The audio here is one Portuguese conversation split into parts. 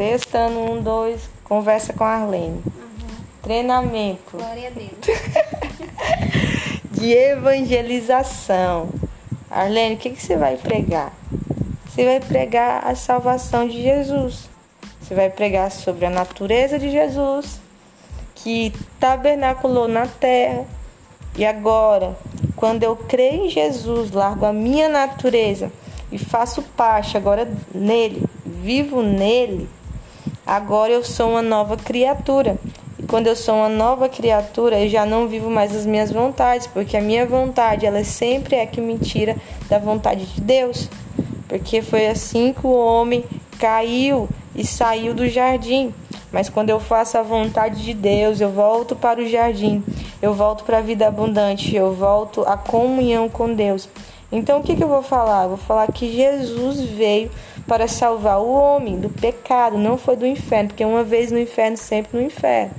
Testando um, dois, conversa com a Arlene. Treinamento Glória a Deus. de evangelização. Arlene, o que, que você vai pregar? Você vai pregar a salvação de Jesus. Você vai pregar sobre a natureza de Jesus, que tabernaculou na terra. E agora, quando eu creio em Jesus, largo a minha natureza e faço parte agora nele, vivo nele, agora eu sou uma nova criatura. E quando eu sou uma nova criatura, eu já não vivo mais as minhas vontades, porque a minha vontade, ela sempre é que me tira da vontade de Deus. Porque foi assim que o homem caiu e saiu do jardim. Mas quando eu faço a vontade de Deus, eu volto para o jardim, eu volto para a vida abundante, eu volto à comunhão com Deus. Então o que, que eu vou falar? Eu vou falar que Jesus veio para salvar o homem do pecado, não foi do inferno, porque uma vez no inferno, sempre no inferno.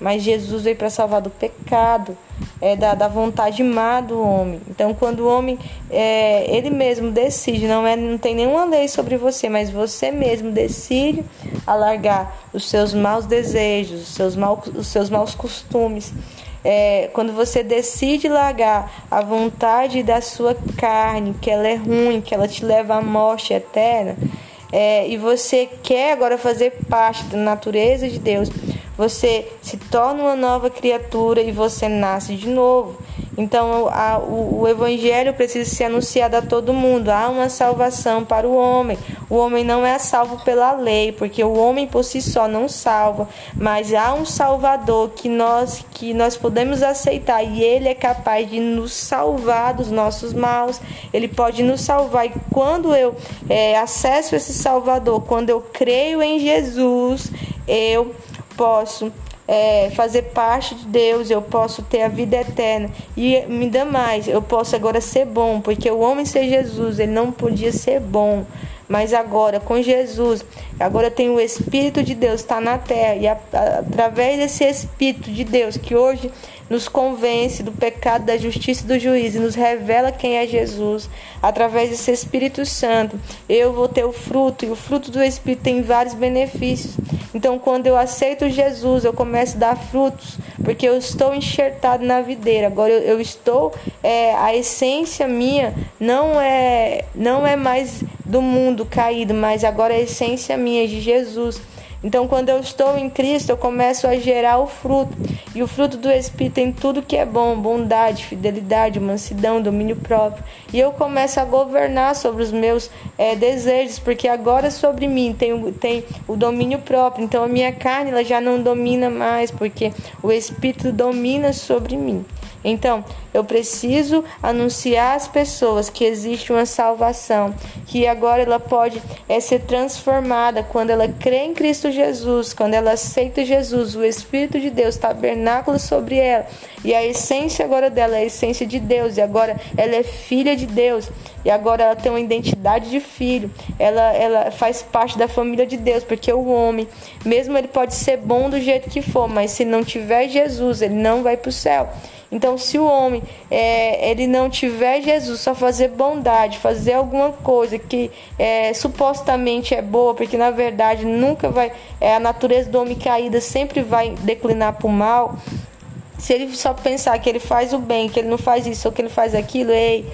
Mas Jesus veio para salvar do pecado, é, da, da vontade má do homem. Então, quando o homem, é, ele mesmo decide, não, é, não tem nenhuma lei sobre você, mas você mesmo decide alargar os seus maus desejos, os seus, mal, os seus maus costumes. É, quando você decide largar a vontade da sua carne, que ela é ruim, que ela te leva à morte eterna, é, e você quer agora fazer parte da natureza de Deus, você se torna uma nova criatura e você nasce de novo. Então, a, o, o, evangelho precisa ser anunciado a todo mundo. Há uma salvação para o homem. O homem não é salvo pela lei, porque o homem por si só não salva, mas há um Salvador que nós que nós podemos aceitar e ele é capaz de nos salvar dos nossos maus. Ele pode nos salvar e quando eu é, acesso esse Salvador, quando eu creio em Jesus, eu posso é, fazer parte de Deus, eu posso ter a vida eterna. E me dá mais, eu posso agora ser bom, porque o homem ser Jesus, ele não podia ser bom. Mas agora, com Jesus, agora tem o Espírito de Deus, está na terra. E a, a, através desse Espírito de Deus, que hoje nos convence do pecado, da justiça e do juízo e nos revela quem é Jesus, através desse Espírito Santo, eu vou ter o fruto, e o fruto do Espírito tem vários benefícios. Então, quando eu aceito Jesus, eu começo a dar frutos, porque eu estou enxertado na videira. Agora eu, eu estou, é, a essência minha não é, não é mais do mundo caído, mas agora a essência minha é de Jesus. Então, quando eu estou em Cristo, eu começo a gerar o fruto. E o fruto do Espírito tem tudo que é bom: bondade, fidelidade, mansidão, domínio próprio. E eu começo a governar sobre os meus é, desejos, porque agora sobre mim tem, tem o domínio próprio. Então, a minha carne ela já não domina mais, porque o Espírito domina sobre mim. Então, eu preciso anunciar às pessoas que existe uma salvação, que agora ela pode é, ser transformada quando ela crê em Cristo Jesus, quando ela aceita Jesus, o Espírito de Deus tabernáculo sobre ela, e a essência agora dela é a essência de Deus, e agora ela é filha de Deus, e agora ela tem uma identidade de filho, ela, ela faz parte da família de Deus, porque o homem, mesmo ele pode ser bom do jeito que for, mas se não tiver Jesus, ele não vai para o céu. Então, se o homem é, ele não tiver Jesus, só fazer bondade, fazer alguma coisa que é, supostamente é boa, porque na verdade nunca vai, é, a natureza do homem caída sempre vai declinar para o mal. Se ele só pensar que ele faz o bem, que ele não faz isso ou que ele faz aquilo, ei,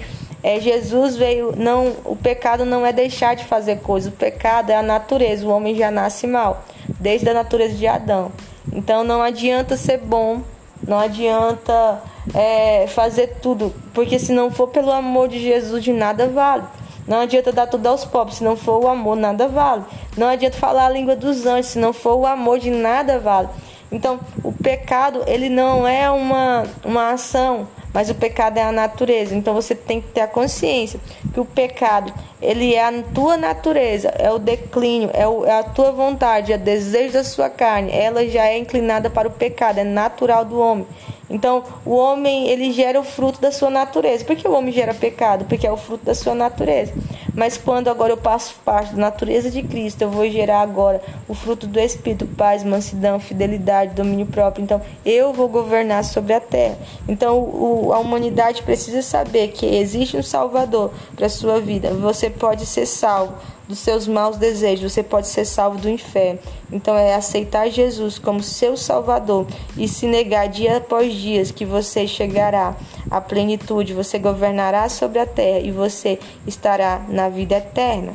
é, Jesus veio, não, o pecado não é deixar de fazer coisas, o pecado é a natureza, o homem já nasce mal, desde a natureza de Adão. Então não adianta ser bom não adianta é, fazer tudo, porque se não for pelo amor de Jesus, de nada vale. Não adianta dar tudo aos pobres, se não for o amor, nada vale. Não adianta falar a língua dos anjos, se não for o amor, de nada vale. Então, o pecado, ele não é uma, uma ação, mas o pecado é a natureza. Então você tem que ter a consciência que o pecado, ele é a tua natureza, é o declínio, é, o, é a tua vontade, é o desejo da sua carne. Ela já é inclinada para o pecado, é natural do homem. Então, o homem, ele gera o fruto da sua natureza. Por que o homem gera pecado? Porque é o fruto da sua natureza. Mas quando agora eu passo parte da natureza de Cristo, eu vou gerar agora o fruto do Espírito, paz, mansidão, fidelidade, domínio próprio. Então, eu vou governar sobre a terra. Então, o, a humanidade precisa saber que existe um Salvador para a sua vida. Você pode ser salvo dos seus maus desejos, você pode ser salvo do inferno. Então é aceitar Jesus como seu Salvador e se negar dia após dia que você chegará à plenitude, você governará sobre a terra e você estará na vida eterna.